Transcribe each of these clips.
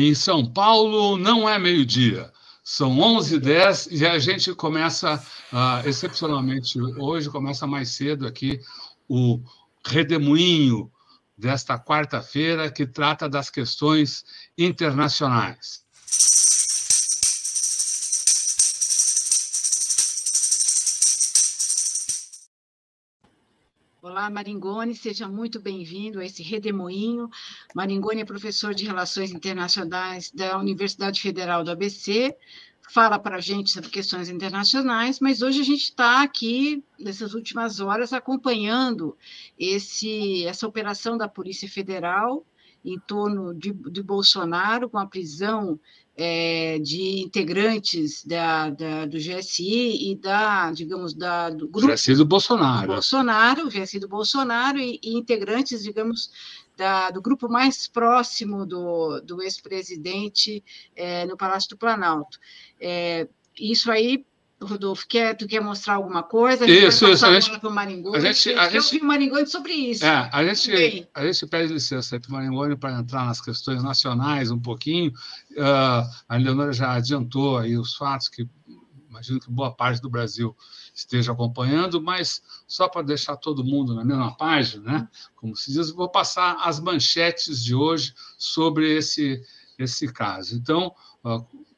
Em São Paulo não é meio-dia, são 11h10 e a gente começa, uh, excepcionalmente hoje, começa mais cedo aqui o redemoinho desta quarta-feira que trata das questões internacionais. Olá, Maringoni, seja muito bem-vindo a esse redemoinho. Maringoni é professor de Relações Internacionais da Universidade Federal do ABC, fala para a gente sobre questões internacionais, mas hoje a gente está aqui, nessas últimas horas, acompanhando esse, essa operação da Polícia Federal em torno de, de Bolsonaro, com a prisão é, de integrantes da, da, do GSI e da, digamos, da, do grupo... GSI do Bolsonaro. Bolsonaro, GSI do Bolsonaro e, e integrantes, digamos, da, do grupo mais próximo do, do ex-presidente é, no Palácio do Planalto. É, isso aí Rodolfo, quer, tu quer mostrar alguma coisa? A isso, isso. A gente, para o Maringoni. A gente, a eu gente, o Maringoni sobre isso. É, a, gente, a gente pede licença para o Maringoni para entrar nas questões nacionais um pouquinho. Uh, a Leonora já adiantou aí os fatos que imagino que boa parte do Brasil esteja acompanhando, mas só para deixar todo mundo na mesma página, né? Como se diz, vou passar as manchetes de hoje sobre esse, esse caso. Então,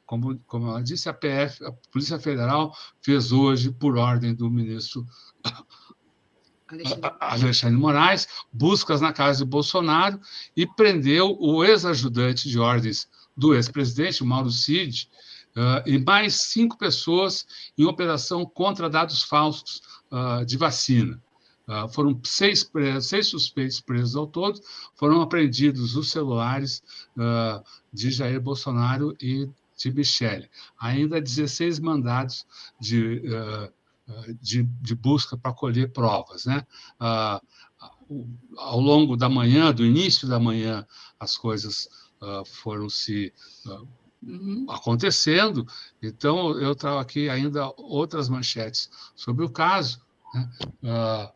como, como ela disse, a PF, a Polícia Federal, fez hoje, por ordem do ministro Alexandre, Alexandre Moraes, buscas na casa de Bolsonaro e prendeu o ex-ajudante de ordens do ex-presidente, Mauro Cid, uh, e mais cinco pessoas em operação contra dados falsos uh, de vacina. Uh, foram seis, seis suspeitos presos ao todo, foram apreendidos os celulares de Jair Bolsonaro e de Michele. Ainda 16 mandados de, de, de, busca para colher provas. Né? Ao longo da manhã, do início da manhã, as coisas foram se uhum. acontecendo. Então, eu trago aqui ainda outras manchetes sobre o caso. Né?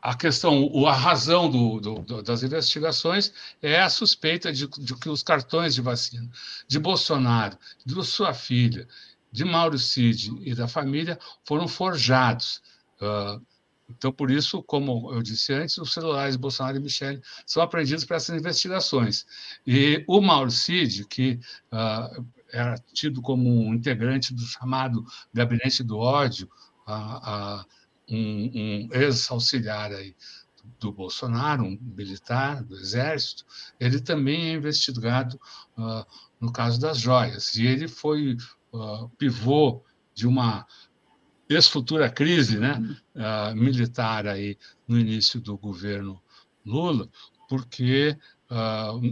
a questão, a razão do, do, das investigações é a suspeita de, de, que os cartões de vacina de Bolsonaro, de sua filha, de Mauro Cid e da família foram forjados. Uh, então, por isso, como eu disse antes, os celulares Bolsonaro e Michele são apreendidos para essas investigações. E o Mauro Cid, que uh, era tido como um integrante do chamado Gabinete do Ódio, uh, um, um ex-auxiliar aí do Bolsonaro, um militar do Exército, ele também é investigado uh, no caso das joias. E ele foi uh, pivô de uma ex-futura crise né, uh, militar aí no início do governo Lula, porque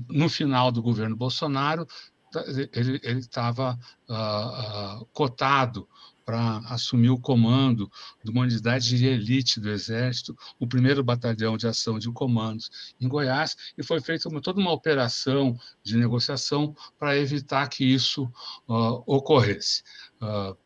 no final do governo Bolsonaro ele estava cotado para assumir o comando de uma unidade de elite do Exército, o primeiro batalhão de ação de comandos em Goiás, e foi feita uma, toda uma operação de negociação para evitar que isso uh, ocorresse. Uh,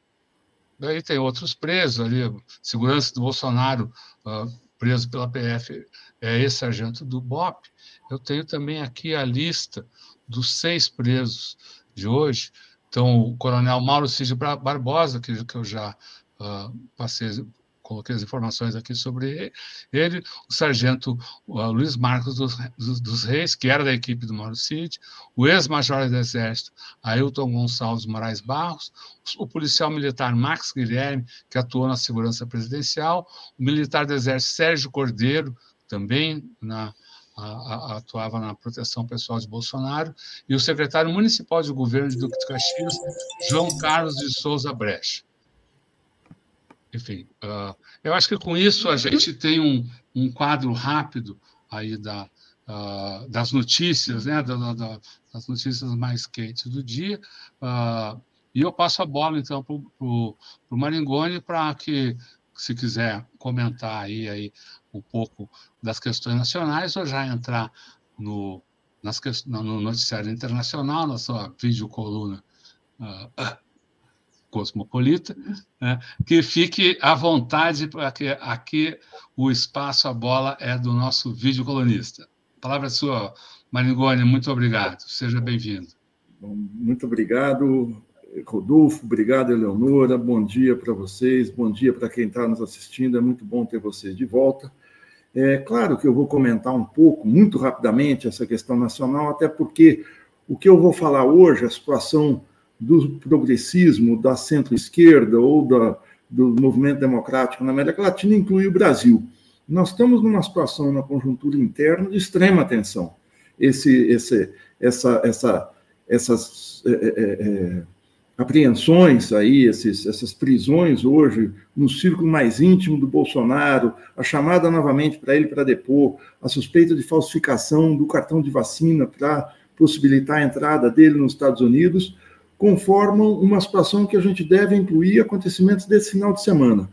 daí tem outros presos ali, segurança do Bolsonaro, uh, preso pela PF, é ex-sargento do BOP. Eu tenho também aqui a lista dos seis presos de hoje, então, o coronel Mauro Cid Barbosa, que, que eu já uh, passei, coloquei as informações aqui sobre ele, o sargento Luiz Marcos dos, Reis, que era da equipe do Mauro Cid, o ex-major do Exército Ailton Gonçalves Moraes Barros, o policial militar Max Guilherme, que atuou na segurança presidencial, o militar do Exército Sérgio Cordeiro, também na atuava na proteção pessoal de Bolsonaro, e o secretário municipal de governo de Duque de Caxias, João Carlos de Souza Brecha. Enfim, uh, eu acho que com isso a gente tem um, um quadro rápido aí da, uh, das notícias, né, da, da, das notícias mais quentes do dia. Uh, e eu passo a bola, então, para o Maringoni para que, se quiser comentar aí, aí um pouco das questões nacionais ou já entrar no, nas, no noticiário internacional, na sua videocoluna uh, cosmopolita, né, que fique à vontade, porque aqui o espaço, a bola é do nosso videocolunista. A palavra é sua, Marigoni, muito obrigado. Seja bem-vindo. Muito obrigado, Rodolfo. Obrigado, Eleonora. Bom dia para vocês. Bom dia para quem está nos assistindo. É muito bom ter vocês de volta. É claro que eu vou comentar um pouco, muito rapidamente, essa questão nacional, até porque o que eu vou falar hoje, a situação do progressismo, da centro-esquerda ou da, do movimento democrático na América Latina, inclui o Brasil. Nós estamos numa situação na conjuntura interna de extrema tensão. Esse, esse, essa, essa, essas é, é, é apreensões aí, esses, essas prisões hoje no círculo mais íntimo do Bolsonaro, a chamada novamente para ele para depor, a suspeita de falsificação do cartão de vacina para possibilitar a entrada dele nos Estados Unidos, conformam uma situação que a gente deve incluir acontecimentos desse final de semana.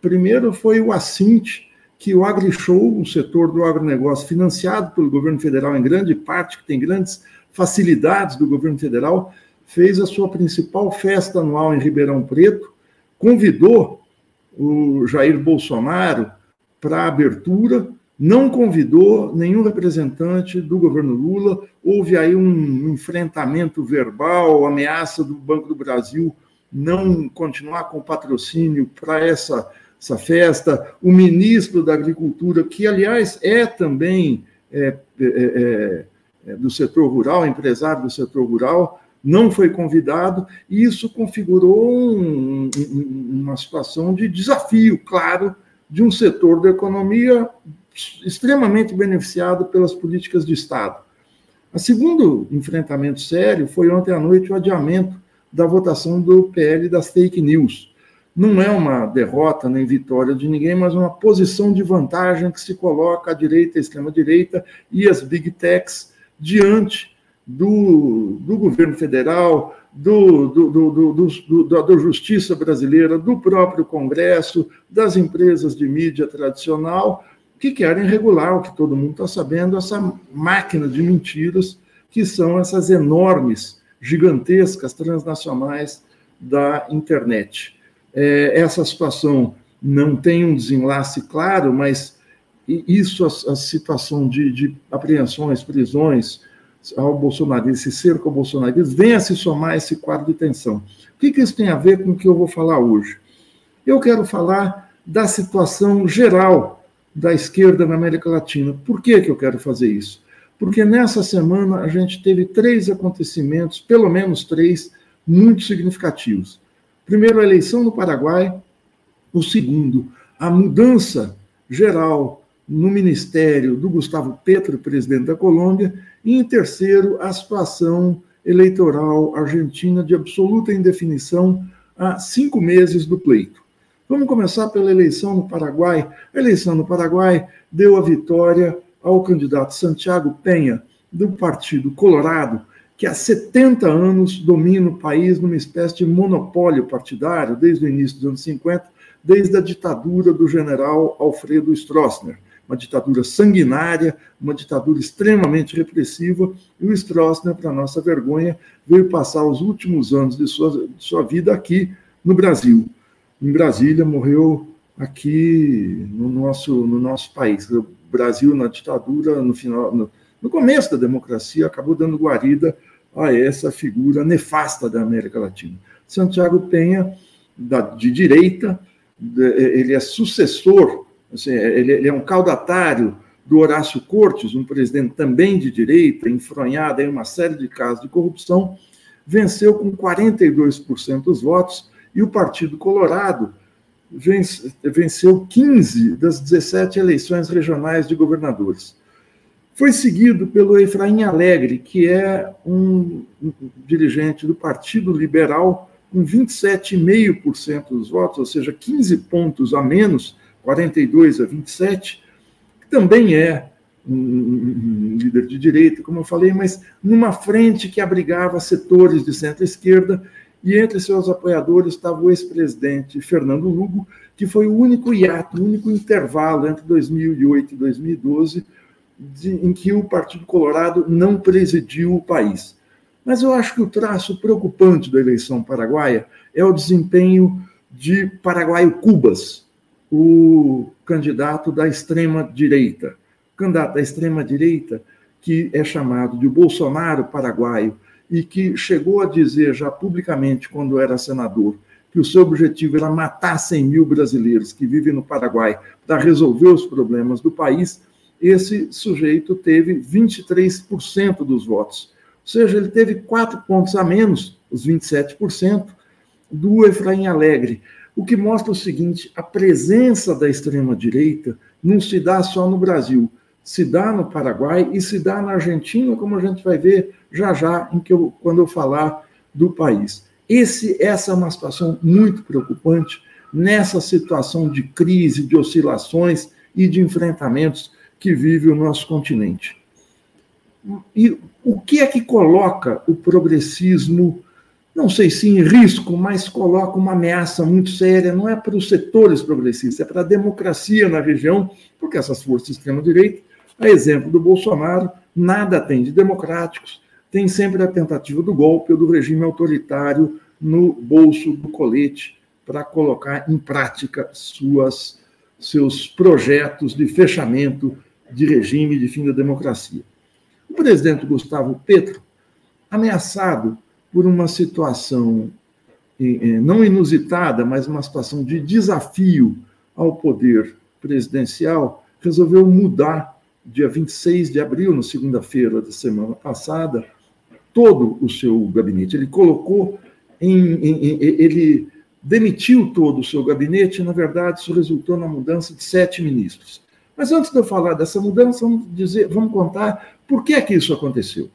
Primeiro foi o assinte que o AgriShow, o setor do agronegócio financiado pelo governo federal em grande parte, que tem grandes facilidades do governo federal, fez a sua principal festa anual em Ribeirão Preto, convidou o Jair Bolsonaro para a abertura, não convidou nenhum representante do governo Lula, houve aí um enfrentamento verbal, ameaça do Banco do Brasil não continuar com patrocínio para essa, essa festa, o ministro da Agricultura, que, aliás, é também é, é, é, é do setor rural, empresário do setor rural, não foi convidado, e isso configurou um, uma situação de desafio, claro, de um setor da economia extremamente beneficiado pelas políticas de Estado. O segundo enfrentamento sério foi ontem à noite o adiamento da votação do PL das fake news. Não é uma derrota nem vitória de ninguém, mas uma posição de vantagem que se coloca à direita, à extrema-direita e as big techs diante do, do governo federal, do, do, do, do, da justiça brasileira, do próprio Congresso, das empresas de mídia tradicional, que querem regular o que todo mundo está sabendo, essa máquina de mentiras que são essas enormes, gigantescas transnacionais da internet. É, essa situação não tem um desenlace claro, mas isso, a, a situação de, de apreensões, prisões, ao bolsonarismo, esse cerco ao bolsonarismo, venha se somar esse quadro de tensão. O que, que isso tem a ver com o que eu vou falar hoje? Eu quero falar da situação geral da esquerda na América Latina. Por que, que eu quero fazer isso? Porque nessa semana a gente teve três acontecimentos, pelo menos três, muito significativos. Primeiro, a eleição no Paraguai. O segundo, a mudança geral no ministério do Gustavo Petro, presidente da Colômbia. E, em terceiro, a situação eleitoral argentina de absoluta indefinição há cinco meses do pleito. Vamos começar pela eleição no Paraguai. A eleição no Paraguai deu a vitória ao candidato Santiago Penha, do Partido Colorado, que há 70 anos domina o país numa espécie de monopólio partidário, desde o início dos anos 50, desde a ditadura do general Alfredo Stroessner uma ditadura sanguinária, uma ditadura extremamente repressiva, e o Stroessner, para nossa vergonha, veio passar os últimos anos de sua, de sua vida aqui no Brasil. Em Brasília, morreu aqui no nosso, no nosso país. O Brasil, na ditadura, no, final, no, no começo da democracia, acabou dando guarida a essa figura nefasta da América Latina. Santiago Penha, da, de direita, ele é sucessor Assim, ele, ele, é um caudatário do Horácio Cortes, um presidente também de direita, enfronhado em uma série de casos de corrupção, venceu com 42% dos votos e o Partido Colorado venceu 15 das 17 eleições regionais de governadores. Foi seguido pelo Efraim Alegre, que é um dirigente do Partido Liberal, com 27,5% dos votos, ou seja, 15 pontos a menos 42 a 27, que também é um, líder de direita, como eu falei, mas numa frente que abrigava setores de centro-esquerda, e entre seus apoiadores estava o ex-presidente Fernando Lugo, que foi o único hiato, o único intervalo entre 2008 e 2012 de, em que o Partido Colorado não presidiu o país. Mas eu acho que o traço preocupante da eleição paraguaia é o desempenho de Paraguaio Cubas, o candidato da extrema-direita. Candidato da extrema-direita que é chamado de Bolsonaro paraguaio e que chegou a dizer já publicamente, quando era senador, que o seu objetivo era matar 100 mil brasileiros que vivem no Paraguai para resolver os problemas do país, esse sujeito teve 23% dos votos. Ou seja, ele teve quatro pontos a menos, os 27%, do Efraim Alegre. O que mostra o seguinte: a presença da extrema-direita não se dá só no Brasil, se dá no Paraguai e se dá na Argentina, como a gente vai ver já já em que eu, quando eu falar do país. Esse, essa é uma situação muito preocupante nessa situação de crise, de oscilações e de enfrentamentos que vive o nosso continente. E o que é que coloca o progressismo, não sei se em risco, mas coloca uma ameaça muito séria, não é para os setores progressistas, é para a democracia na região, porque essas forças de extrema-direita, a exemplo do Bolsonaro, nada tem de democráticos, tem sempre a tentativa do golpe ou do regime autoritário no bolso do colete para colocar em prática suas, seus projetos de fechamento de regime de fim da democracia. O presidente Gustavo Petro, ameaçado por uma situação não inusitada, mas uma situação de desafio ao poder presidencial, resolveu mudar, dia 26 de abril, na segunda-feira da semana passada, todo o seu gabinete. Ele colocou em, em, em, ele demitiu todo o seu gabinete, e, na verdade, isso resultou na mudança de sete ministros. Mas antes de eu falar dessa mudança, vamos dizer, vamos contar por que é que isso aconteceu.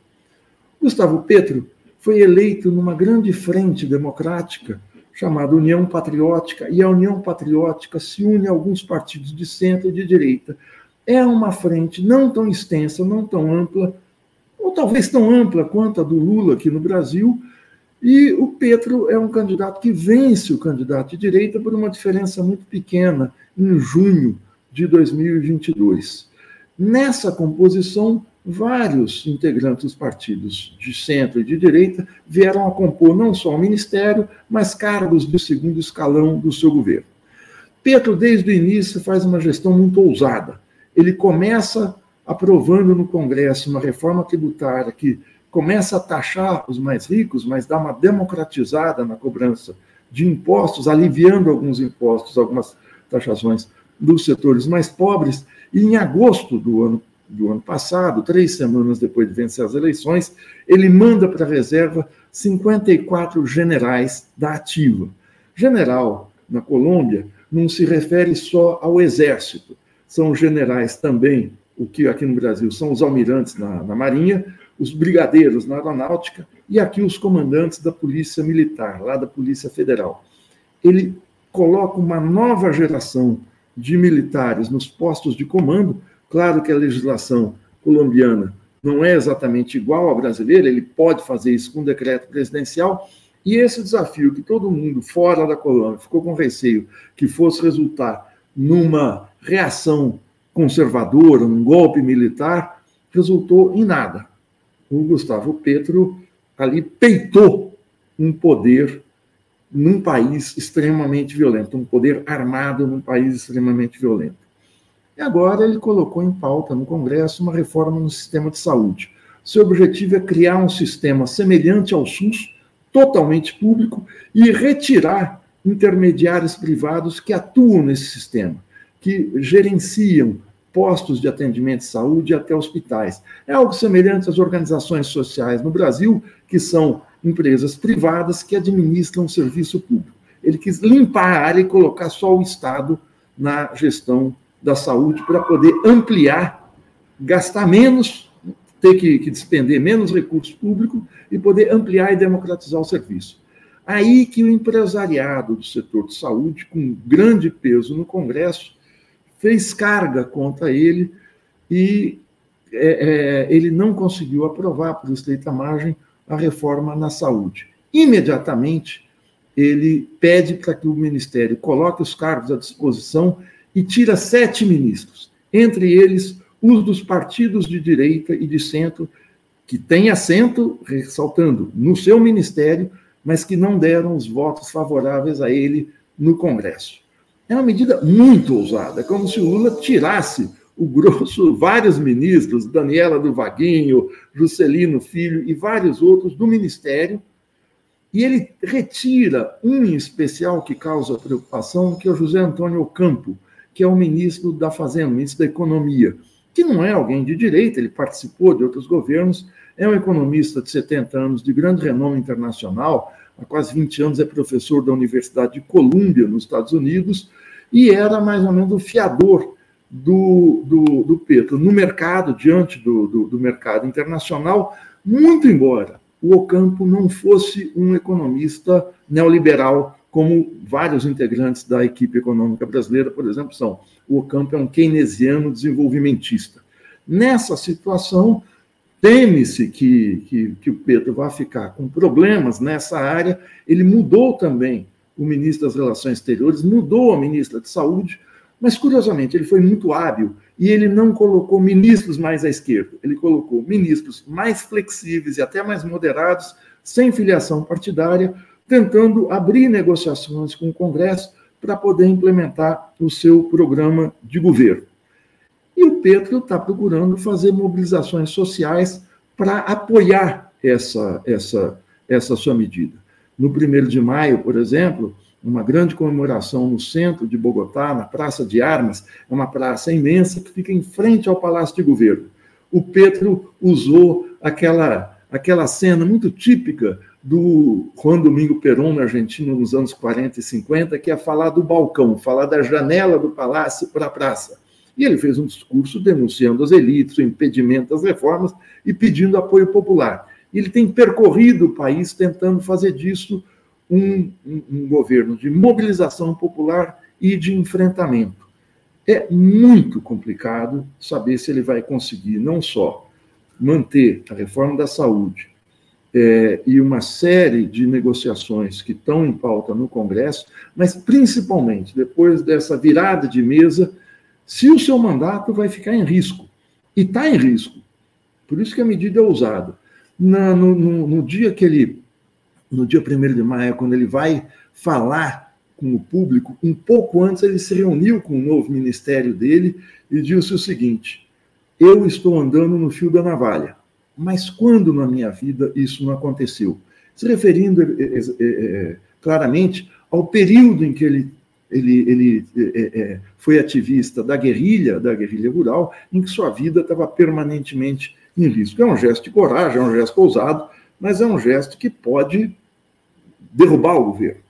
Gustavo Petro foi eleito numa grande frente democrática chamada União Patriótica, e a União Patriótica se une a alguns partidos de centro e de direita. É uma frente não tão extensa, não tão ampla, ou talvez tão ampla quanto a do Lula aqui no Brasil, e o Petro é um candidato que vence o candidato de direita por uma diferença muito pequena, em junho de 2022. Nessa composição, vários integrantes dos partidos de centro e de direita vieram a compor não só o ministério, mas cargos de segundo escalão do seu governo. Petro, desde o início, faz uma gestão muito ousada. Ele começa aprovando no Congresso uma reforma tributária que começa a taxar os mais ricos, mas dá uma democratizada na cobrança de impostos, aliviando alguns impostos, algumas taxações dos setores mais pobres, e em agosto do ano, do ano passado, três semanas depois de vencer as eleições, ele manda para a reserva 54 generais da ativa. General, na Colômbia, não se refere só ao exército, são generais também, o que aqui no Brasil são os almirantes na, na Marinha, os brigadeiros na aeronáutica e aqui os comandantes da Polícia Militar, lá da Polícia Federal. Ele coloca uma nova geração de militares nos postos de comando. Claro que a legislação colombiana não é exatamente igual à brasileira, ele pode fazer isso com decreto presidencial. E esse desafio que todo mundo fora da Colômbia ficou com receio que fosse resultar numa reação conservadora, um golpe militar, resultou em nada. O Gustavo Petro ali peitou um poder num país extremamente violento, um poder armado num país extremamente violento. E agora ele colocou em pauta no Congresso uma reforma no sistema de saúde. Seu objetivo é criar um sistema semelhante ao SUS, totalmente público, e retirar intermediários privados que atuam nesse sistema, que gerenciam postos de atendimento de saúde até hospitais. É algo semelhante às organizações sociais no Brasil, que são empresas privadas que administram o serviço público. Ele quis limpar a área e colocar só o Estado na gestão da saúde para poder ampliar, gastar menos, ter que, que despender menos recursos públicos e poder ampliar e democratizar o serviço. Aí que o empresariado do setor de saúde, com grande peso no Congresso, fez carga contra ele e é, é, ele não conseguiu aprovar por estreita margem a reforma na saúde. Imediatamente, ele pede para que o Ministério coloque os cargos à disposição e tira sete ministros, entre eles os dos partidos de direita e de centro, que têm assento, ressaltando, no seu ministério, mas que não deram os votos favoráveis a ele no Congresso. É uma medida muito ousada, como se o Lula tirasse o grosso, vários ministros, Daniela do Vaguinho, Juscelino Filho e vários outros do ministério, e ele retira um em especial que causa preocupação, que é o José Antônio Ocampo, que é o ministro da Fazenda, ministro da Economia, que não é alguém de direita, ele participou de outros governos, é um economista de 70 anos, de grande renome internacional, há quase 20 anos é professor da Universidade de Colômbia, nos Estados Unidos, e era mais ou menos o fiador do, do, do Petro no mercado, diante do, do, do mercado internacional, muito embora o Ocampo não fosse um economista neoliberal, como vários integrantes da equipe econômica brasileira, por exemplo, são. O Ocampo é um keynesiano desenvolvimentista. Nessa situação, teme-se que, que, que, o Petro vá ficar com problemas nessa área. Ele mudou também o ministro das Relações Exteriores, mudou a ministra de Saúde, mas, curiosamente, ele foi muito hábil e ele não colocou ministros mais à esquerda, ele colocou ministros mais flexíveis e até mais moderados, sem filiação partidária, tentando abrir negociações com o Congresso para poder implementar o seu programa de governo. E o Petro está procurando fazer mobilizações sociais para apoiar essa, essa, essa sua medida. No 1 de maio, por exemplo, uma grande comemoração no centro de Bogotá, na Praça de Armas, é uma praça imensa que fica em frente ao Palácio de Governo. O Petro usou aquela, aquela cena muito típica do Juan Domingo Perón na Argentina nos anos 40 e 50, que é falar do balcão, falar da janela do palácio para a praça. E ele fez um discurso denunciando as elites, o impedimento das reformas e pedindo apoio popular. Ele tem percorrido o país tentando fazer disso um, um, um governo de mobilização popular e de enfrentamento. É muito complicado saber se ele vai conseguir não só manter a reforma da saúde é, e uma série de negociações que estão em pauta no Congresso, mas principalmente depois dessa virada de mesa, se o seu mandato vai ficar em risco. E está em risco. Por isso que a medida é ousada. Na, no, no, no dia que ele no dia 1 de maio, quando ele vai falar com o público, um pouco antes ele se reuniu com o novo ministério dele e disse o seguinte: Eu estou andando no fio da navalha, mas quando na minha vida isso não aconteceu? Se referindo é, é, claramente ao período em que ele, ele, ele é, foi ativista da guerrilha, da guerrilha rural, em que sua vida estava permanentemente em risco. É um gesto de coragem, é um gesto ousado, mas é um gesto que pode derrubar o governo.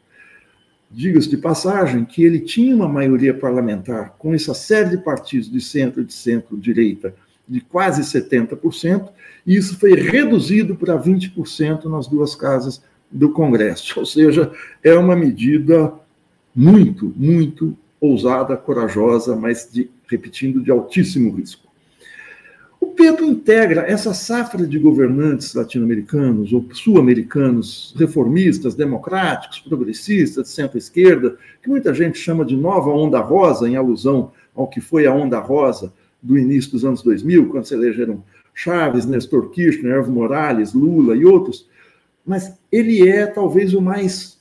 Diga-se de passagem que ele tinha uma maioria parlamentar com essa série de partidos de centro de centro-direita de quase 70%, e isso foi reduzido para 20% nas duas casas do Congresso. Ou seja, é uma medida muito, muito ousada, corajosa, mas, de, repetindo, de altíssimo risco. O Pedro integra essa safra de governantes latino-americanos ou sul-americanos, reformistas, democráticos, progressistas, de centro-esquerda, que muita gente chama de nova onda rosa, em alusão ao que foi a onda rosa do início dos anos 2000, quando se elegeram Chaves, Nestor Kirchner, Evo Morales, Lula e outros. Mas ele é talvez o mais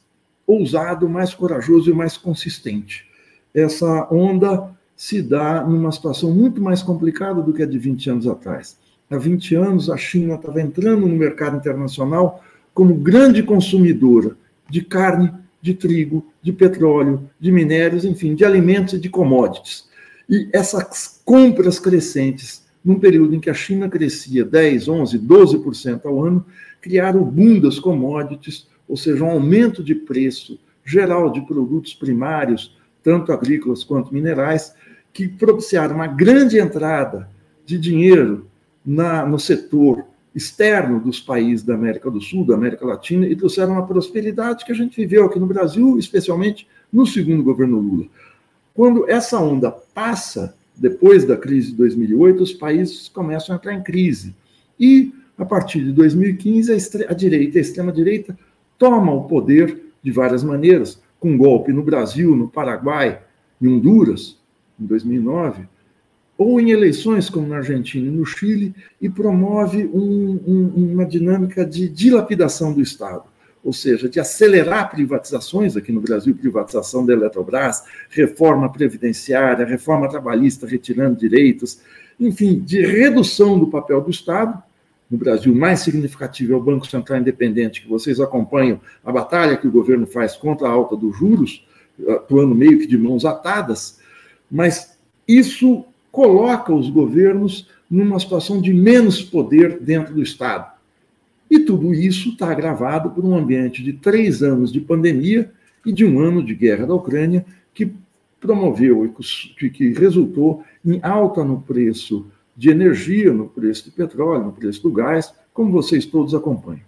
ousado, mais corajoso e mais consistente. Essa onda se dá numa situação muito mais complicada do que a de 20 anos atrás. Há 20 anos, a China estava entrando no mercado internacional como grande consumidora de carne, de trigo, de petróleo, de minérios, enfim, de alimentos e de commodities. E essas compras crescentes, num período em que a China crescia 10, 11, 12% ao ano, criaram o boom das commodities, ou seja, um aumento de preço geral de produtos primários, tanto agrícolas quanto minerais, que propiciaram uma grande entrada de dinheiro na, no setor externo dos países da América do Sul, da América Latina, e trouxeram uma prosperidade que a gente viveu aqui no Brasil, especialmente no segundo governo Lula. Quando essa onda passa, depois da crise de 2008, os países começam a entrar em crise. E, a partir de 2015, a, a direita, a extrema-direita, toma o poder de várias maneiras, com golpe no Brasil, no Paraguai, em Honduras, em 2009, ou em eleições como na Argentina e no Chile, e promove um, um, uma dinâmica de dilapidação do Estado. ou seja, de acelerar privatizações aqui no Brasil, privatização da Eletrobras, reforma previdenciária, reforma trabalhista retirando direitos, enfim, de redução do papel do Estado. No Brasil, mais significativo é o Banco Central Independente, que vocês acompanham a batalha que o governo faz contra a alta dos juros, atuando meio que de mãos atadas, mas isso coloca os governos numa situação de menos poder dentro do Estado. E tudo isso está agravado por um ambiente de três anos de pandemia e de um ano de guerra da Ucrânia, que promoveu e que resultou em alta no preço de energia, no preço do petróleo, no preço do gás, como vocês todos acompanham.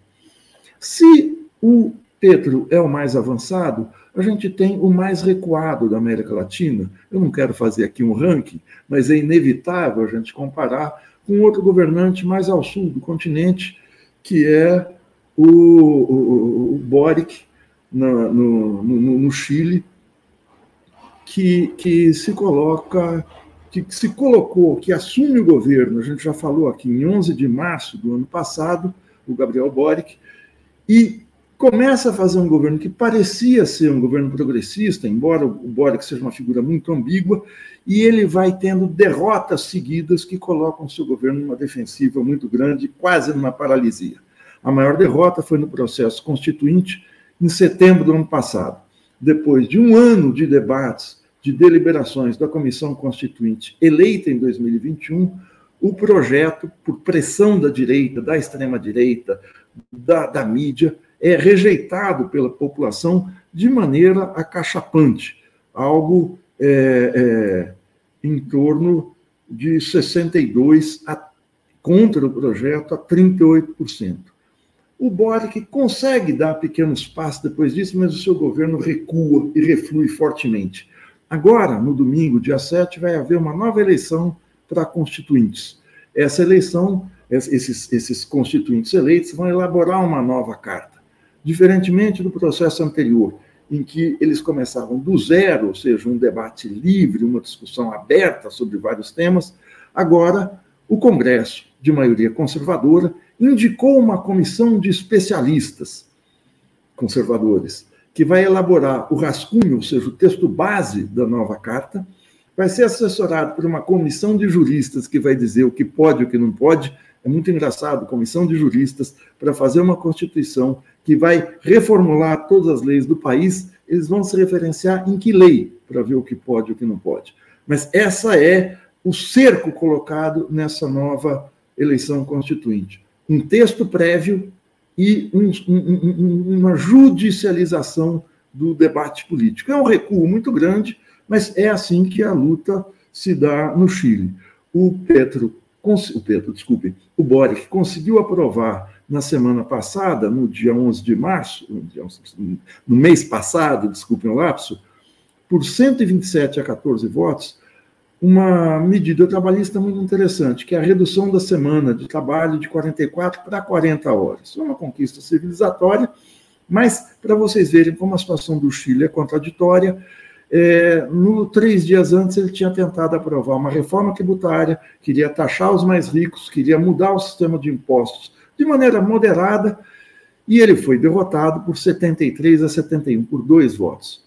Se o Petro é o mais avançado, a gente tem o mais recuado da América Latina. Eu não quero fazer aqui um ranking, mas é inevitável a gente comparar com outro governante mais ao sul do continente, que é o, o, o Boric, na, no, no, no, Chile, que, que se coloca, que, se colocou, que assume o governo, a gente já falou aqui, em 11 de março do ano passado, o Gabriel Boric, e começa a fazer um governo que parecia ser um governo progressista, embora o Boric seja uma figura muito ambígua, e ele vai tendo derrotas seguidas que colocam o seu governo numa defensiva muito grande, quase numa paralisia. A maior derrota foi no processo constituinte, em setembro do ano passado. Depois de um ano de debates, de deliberações da Comissão Constituinte eleita em 2021, o projeto, por pressão da direita, da extrema-direita, da, da mídia, é rejeitado pela população de maneira acachapante, algo é, é, em torno de 62% a, contra o projeto a 38%. O Boric consegue dar pequenos passos depois disso, mas o seu governo recua e reflui fortemente. Agora, no domingo, dia 7, vai haver uma nova eleição para constituintes. Essa eleição, esses, esses constituintes eleitos vão elaborar uma nova carta. Diferentemente do processo anterior, em que eles começavam do zero, ou seja, um debate livre, uma discussão aberta sobre vários temas, agora o Congresso, de maioria conservadora, indicou uma comissão de especialistas conservadores, que vai elaborar o rascunho, ou seja, o texto base da nova carta, vai ser assessorado por uma comissão de juristas que vai dizer o que pode e o que não pode. É muito engraçado, comissão de juristas para fazer uma constituição que vai reformular todas as leis do país, eles vão se referenciar em que lei para ver o que pode e o que não pode. Mas essa é o cerco colocado nessa nova eleição constituinte. Um texto prévio e um, um, uma judicialização do debate político. É um recuo muito grande, mas é assim que a luta se dá no Chile. O Petro, o Petro, desculpe, o Boric conseguiu aprovar na semana passada, no dia 11 de março, no mês passado, desculpem o lapso, por 127 a 14 votos, uma medida trabalhista muito interessante, que é a redução da semana de trabalho de 44 para 40 horas. É uma conquista civilizatória, mas para vocês verem como a situação do Chile é contraditória, é, no, três dias antes ele tinha tentado aprovar uma reforma tributária, queria taxar os mais ricos, queria mudar o sistema de impostos de maneira moderada, e ele foi derrotado por 73 a 71, por dois votos.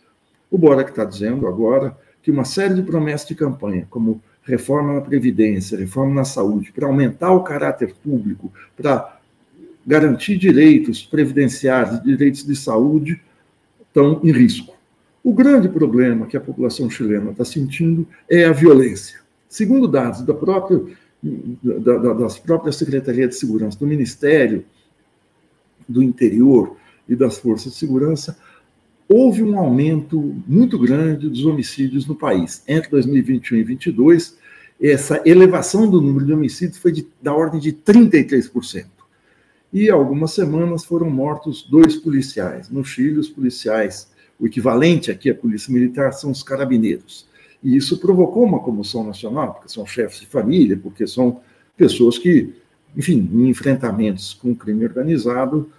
O Bora que está dizendo agora que uma série de promessas de campanha, como reforma na Previdência, reforma na saúde, para aumentar o caráter público, para garantir direitos previdenciários, direitos de saúde, estão em risco. O grande problema que a população chilena está sentindo é a violência. Segundo dados da própria da, da, das próprias Secretarias de Segurança, do Ministério do Interior e das Forças de Segurança, houve um aumento muito grande dos homicídios no país. Entre 2021 e 2022, essa elevação do número de homicídios foi de, da ordem de 33%. E algumas semanas foram mortos dois policiais. No Chile, os policiais, o equivalente aqui à polícia militar, são os carabineiros. E isso provocou uma comoção nacional, porque são chefes de família, porque são pessoas que, enfim, em enfrentamentos com o crime organizado,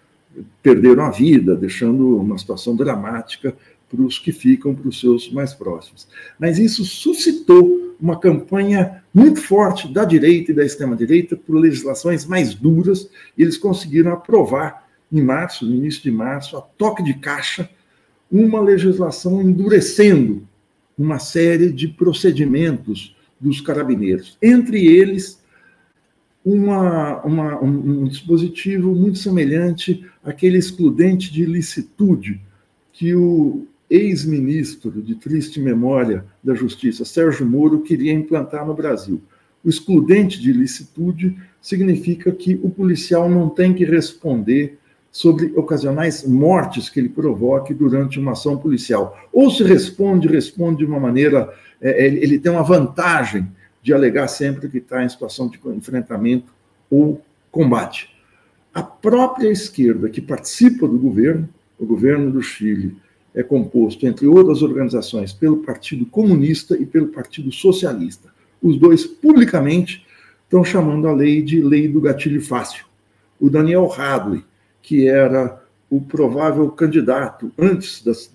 perderam a vida, deixando uma situação dramática para os que ficam, para os seus mais próximos. Mas isso suscitou uma campanha muito forte da direita e da extrema-direita por legislações mais duras, e eles conseguiram aprovar em março, no início de março, a toque de caixa, uma legislação endurecendo uma série de procedimentos dos carabineiros. Entre eles, uma, uma, um, um, dispositivo muito semelhante àquele excludente de licitude que o ex-ministro de triste memória da Justiça, Sérgio Moro, queria implantar no Brasil. O excludente de licitude significa que o policial não tem que responder sobre ocasionais mortes que ele provoque durante uma ação policial. Ou se responde, responde de uma maneira, é, ele tem uma vantagem de alegar sempre que está em situação de enfrentamento ou combate. A própria esquerda que participa do governo, o governo do Chile, é composto, entre outras organizações, pelo Partido Comunista e pelo Partido Socialista. Os dois, publicamente, estão chamando a lei de Lei do Gatilho Fácil. O Daniel Hadley, que era o provável candidato antes, das,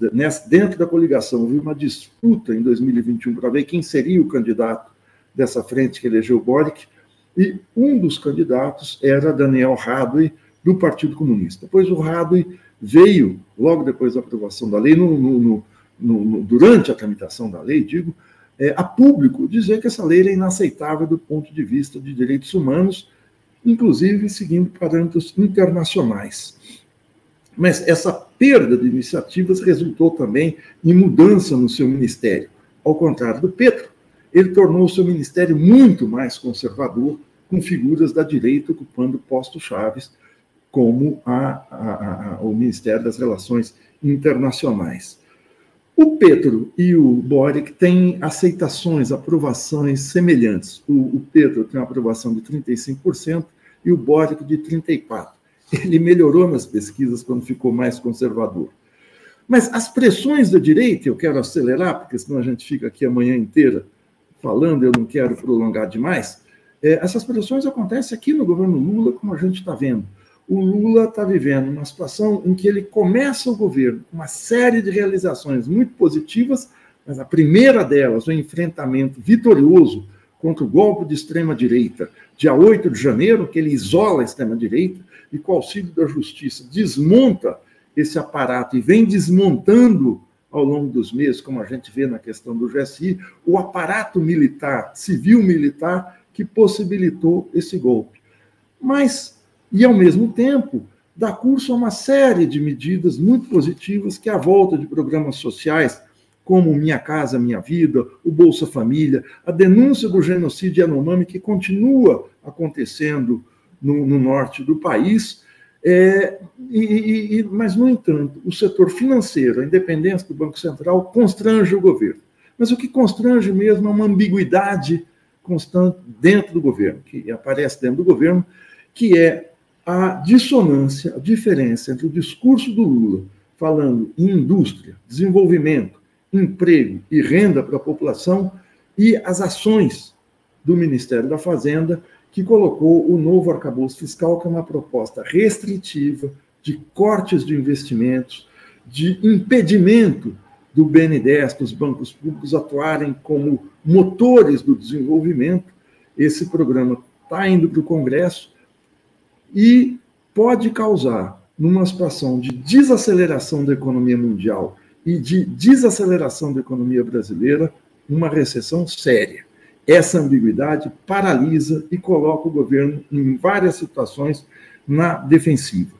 dentro da coligação, houve uma disputa em 2021 para ver quem seria o candidato dessa frente que elegeu Boric, e um dos candidatos era Daniel Radley, do Partido Comunista. Pois o Radley veio, logo depois da aprovação da lei, no, no, no, durante a tramitação da lei, digo, é, a público dizer que essa lei é inaceitável do ponto de vista de direitos humanos, inclusive seguindo parâmetros internacionais. Mas essa perda de iniciativas resultou também em mudança no seu ministério. Ao contrário do Petro, ele tornou o seu ministério muito mais conservador, com figuras da direita ocupando postos chaves, como a, a, a, o Ministério das Relações Internacionais. O Petro e o Boric têm aceitações, aprovações semelhantes. O, o Petro tem uma aprovação de 35% e o Boric de 34%. Ele melhorou nas pesquisas quando ficou mais conservador. Mas as pressões da direita, eu quero acelerar, porque senão a gente fica aqui a manhã inteira falando, eu não quero prolongar demais, é, essas pressões acontecem aqui no governo Lula, como a gente está vendo. O Lula está vivendo uma situação em que ele começa o governo com uma série de realizações muito positivas, mas a primeira delas, o enfrentamento vitorioso contra o golpe de extrema-direita, dia 8 de janeiro, que ele isola a extrema-direita e, com o auxílio da justiça, desmonta esse aparato e vem desmontando ao longo dos meses, como a gente vê na questão do GSI, o aparato militar, civil-militar, que possibilitou esse golpe. Mas, e ao mesmo tempo, dá curso a uma série de medidas muito positivas que, à volta de programas sociais, como Minha Casa Minha Vida, o Bolsa Família, a denúncia do genocídio Yanomami, que continua acontecendo no, no norte do país, é, e, e, mas, no entanto, o setor financeiro, a independência do Banco Central, constrange o governo. Mas o que constrange mesmo é uma ambiguidade constante dentro do governo, que aparece dentro do governo, que é a dissonância, a diferença entre o discurso do Lula, falando em indústria, desenvolvimento, emprego e renda para a população, e as ações do Ministério da Fazenda, que colocou o novo arcabouço fiscal, que é uma proposta restritiva, de cortes de investimentos, de impedimento do BNDES, dos bancos públicos atuarem como motores do desenvolvimento. Esse programa está indo para o Congresso e pode causar, numa situação de desaceleração da economia mundial e de desaceleração da economia brasileira, uma recessão séria. Essa ambiguidade paralisa e coloca o governo em várias situações na defensiva.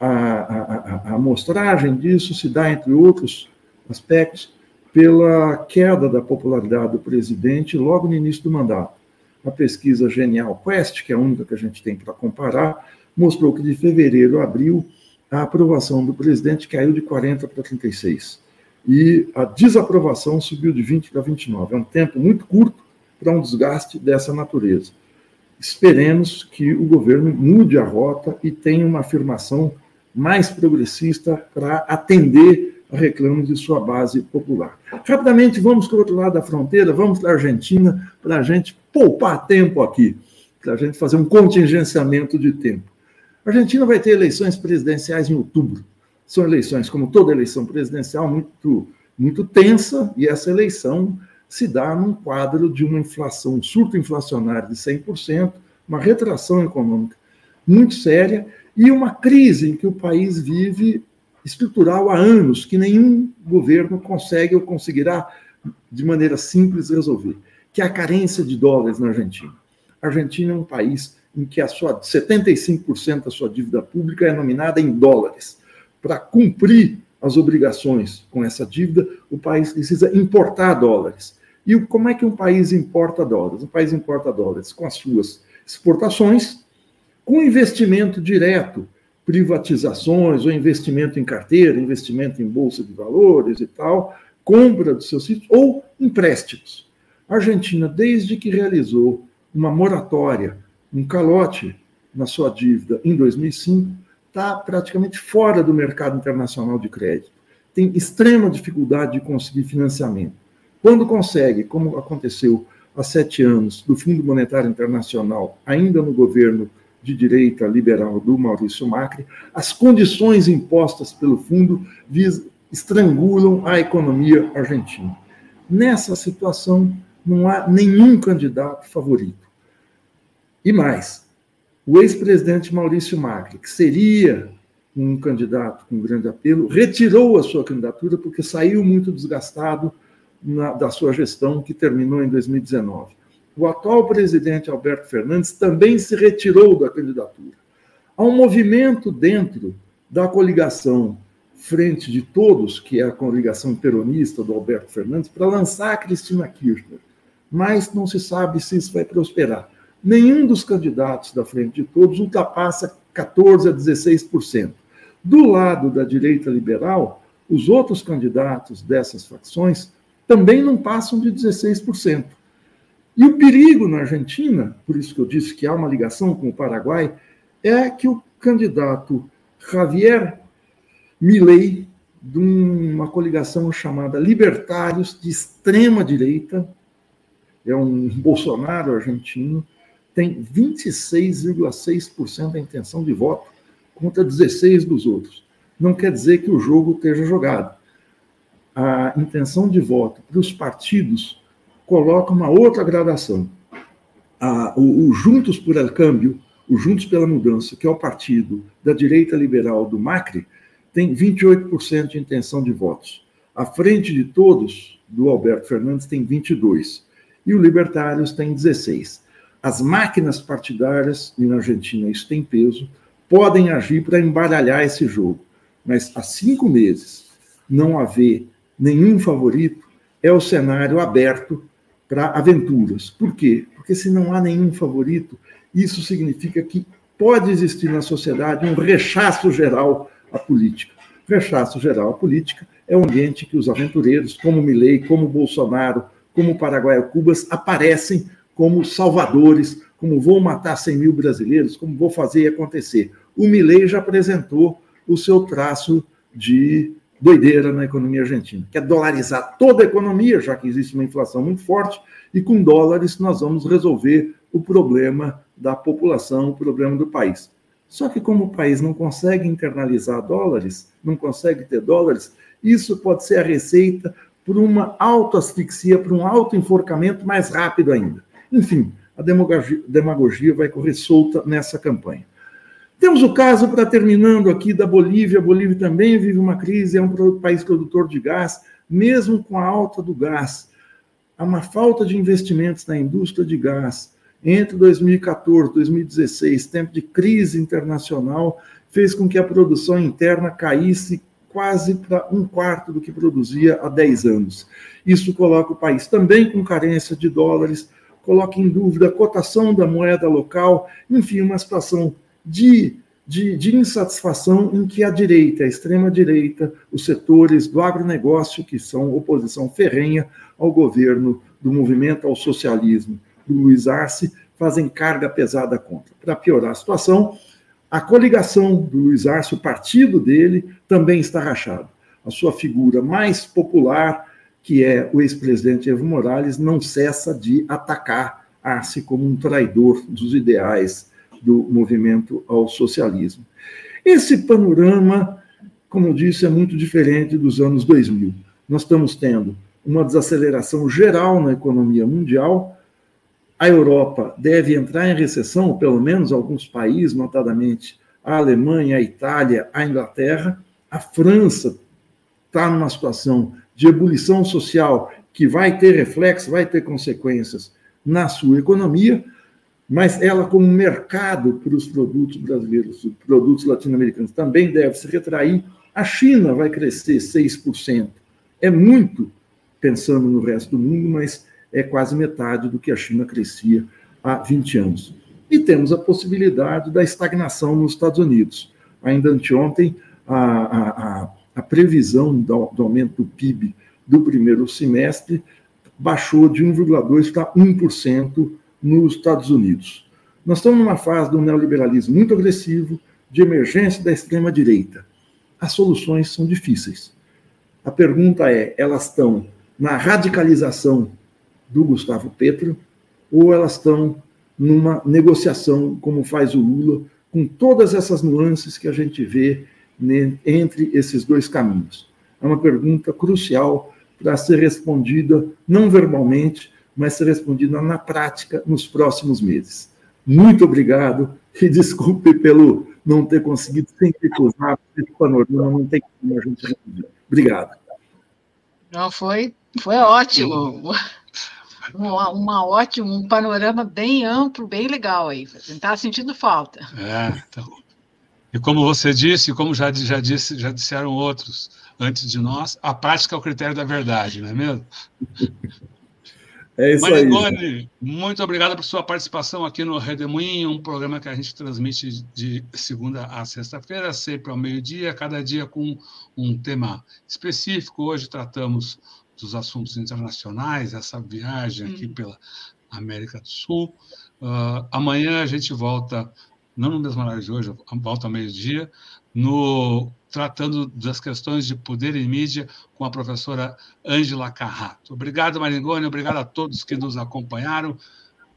A, a, a, a amostragem disso se dá, entre outros aspectos, pela queda da popularidade do presidente logo no início do mandato. A pesquisa Genial Quest, que é a única que a gente tem para comparar, mostrou que de fevereiro a abril a aprovação do presidente caiu de 40 para 36 e a desaprovação subiu de 20 para 29. É um tempo muito curto para um desgaste dessa natureza. Esperemos que o governo mude a rota e tenha uma afirmação mais progressista para atender a reclamos de sua base popular. Rapidamente, vamos para o outro lado da fronteira, vamos para a Argentina, para a gente poupar tempo aqui, para a gente fazer um contingenciamento de tempo. A Argentina vai ter eleições presidenciais em outubro. São eleições, como toda eleição presidencial, muito, muito tensa, e essa eleição se dá num quadro de uma inflação, um surto inflacionário de 100%, uma retração econômica muito séria e uma crise em que o país vive estrutural há anos, que nenhum governo consegue ou conseguirá de maneira simples resolver, que é a carência de dólares na Argentina. A Argentina é um país em que a sua 75% da sua dívida pública é nominada em dólares. Para cumprir as obrigações com essa dívida, o país precisa importar dólares. E como é que um país importa dólares? Um país importa dólares com as suas exportações, com investimento direto, privatizações ou investimento em carteira, investimento em bolsa de valores e tal, compra dos seus sítios ou empréstimos. A Argentina, desde que realizou uma moratória, um calote na sua dívida em 2005, está praticamente fora do mercado internacional de crédito. Tem extrema dificuldade de conseguir financiamento. Quando consegue, como aconteceu há sete anos, do Fundo Monetário Internacional, ainda no governo de direita liberal do Maurício Macri, as condições impostas pelo fundo estrangulam a economia argentina. Nessa situação, não há nenhum candidato favorito. E mais, o ex-presidente Maurício Macri, que seria um candidato com grande apelo, retirou a sua candidatura porque saiu muito desgastado na, da sua gestão, que terminou em 2019. O atual presidente Alberto Fernandes também se retirou da candidatura. Há um movimento dentro da coligação Frente de Todos, que é a coligação peronista do Alberto Fernandes, para lançar a Cristina Kirchner. Mas não se sabe se isso vai prosperar. Nenhum dos candidatos da Frente de Todos ultrapassa 14% a 16%. Do lado da direita liberal, os outros candidatos dessas facções também não passam de 16%. E o perigo na Argentina, por isso que eu disse que há uma ligação com o Paraguai, é que o candidato Javier Milei, de uma coligação chamada Libertários de extrema direita, é um Bolsonaro argentino, tem 26,6% da intenção de voto contra 16 dos outros. Não quer dizer que o jogo esteja jogado a intenção de voto para os partidos coloca uma outra gradação. O, o, Juntos por El Câmbio, o Juntos pela Mudança, que é o partido da direita liberal do Macri, tem 28% de intenção de votos. A frente de todos, do Alberto Fernandes, tem 22%. E o Libertários tem 16%. As máquinas partidárias, e na Argentina isso tem peso, podem agir para embaralhar esse jogo. Mas há cinco meses não haver nenhum favorito, é o cenário aberto para aventuras. Por quê? Porque se não há nenhum favorito, isso significa que pode existir na sociedade um rechaço geral à política. Rechaço geral à política é um ambiente que os aventureiros, como Milley, como Bolsonaro, como Paraguai Cubas, aparecem como salvadores, como vou matar 100 mil brasileiros, como vou fazer acontecer. O Milley já apresentou o seu traço de doideira na economia argentina, que é dolarizar toda a economia, já que existe uma inflação muito forte, e com dólares nós vamos resolver o problema da população, o problema do país. Só que como o país não consegue internalizar dólares, não consegue ter dólares, isso pode ser a receita por uma autoasfixia, por um autoenforcamento mais rápido ainda. Enfim, a demagogia, vai correr solta nessa campanha. Temos o caso, para terminando aqui, da Bolívia. A Bolívia também vive uma crise, é um país produtor de gás, mesmo com a alta do gás. Há uma falta de investimentos na indústria de gás. Entre 2014 e 2016, tempo de crise internacional, fez com que a produção interna caísse quase para um quarto do que produzia há 10 anos. Isso coloca o país também com carência de dólares, coloca em dúvida a cotação da moeda local, enfim, uma situação de, de, de insatisfação em que a direita, a extrema-direita, os setores do agronegócio, que são oposição ferrenha ao governo do movimento ao socialismo do Luiz Arce, fazem carga pesada contra. Para piorar a situação, a coligação do Luiz Arce, o partido dele, também está rachado. A sua figura mais popular, que é o ex-presidente Evo Morales, não cessa de atacar Arce como um traidor dos ideais do movimento ao socialismo. Esse panorama, como eu disse, é muito diferente dos anos 2000. Nós estamos tendo uma desaceleração geral na economia mundial. A Europa deve entrar em recessão, pelo menos alguns países, notadamente a Alemanha, a Itália, a Inglaterra. A França está numa situação de ebulição social que vai ter reflexo, vai ter consequências na sua economia, mas ela, como mercado para os produtos brasileiros, os produtos latino-americanos, também deve se retrair. A China vai crescer 6%. É muito, pensando no resto do mundo, mas é quase metade do que a China crescia há 20 anos. E temos a possibilidade da estagnação nos Estados Unidos. Ainda anteontem, a, a, a previsão do, do aumento do PIB do primeiro semestre baixou de 1,2% para 1% nos Estados Unidos. Nós estamos numa fase do neoliberalismo muito agressivo, de emergência da extrema-direita. As soluções são difíceis. A pergunta é: elas estão na radicalização do Gustavo Petro ou elas estão numa negociação, como faz o Lula, com todas essas nuances que a gente vê entre esses dois caminhos? É uma pergunta crucial para ser respondida não verbalmente, mas ser respondida na prática nos próximos meses. Muito obrigado e desculpe pelo não ter conseguido sintetizar esse panorama, não tem como a gente responder. Obrigado. Não, foi, foi ótimo. Uma, uma ótima, um panorama bem amplo, bem legal aí. Está sentindo falta. É, então. E como você disse, como já, já, disse, já disseram outros antes de nós, a prática é o critério da verdade, não é mesmo? É isso Marigone, aí. muito obrigado por sua participação aqui no Redemoinho, um programa que a gente transmite de segunda a sexta-feira, sempre ao meio-dia, cada dia com um tema específico. Hoje tratamos dos assuntos internacionais, essa viagem aqui hum. pela América do Sul. Uh, amanhã a gente volta, não no mesmo horário de hoje, volta ao meio-dia, no tratando das questões de poder e mídia com a professora Ângela Carrato. Obrigado, Maringoni, obrigado a todos que nos acompanharam.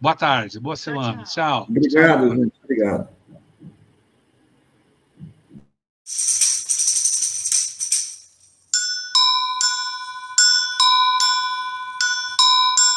Boa tarde, boa semana. Tchau. tchau. Obrigado, gente. Obrigado.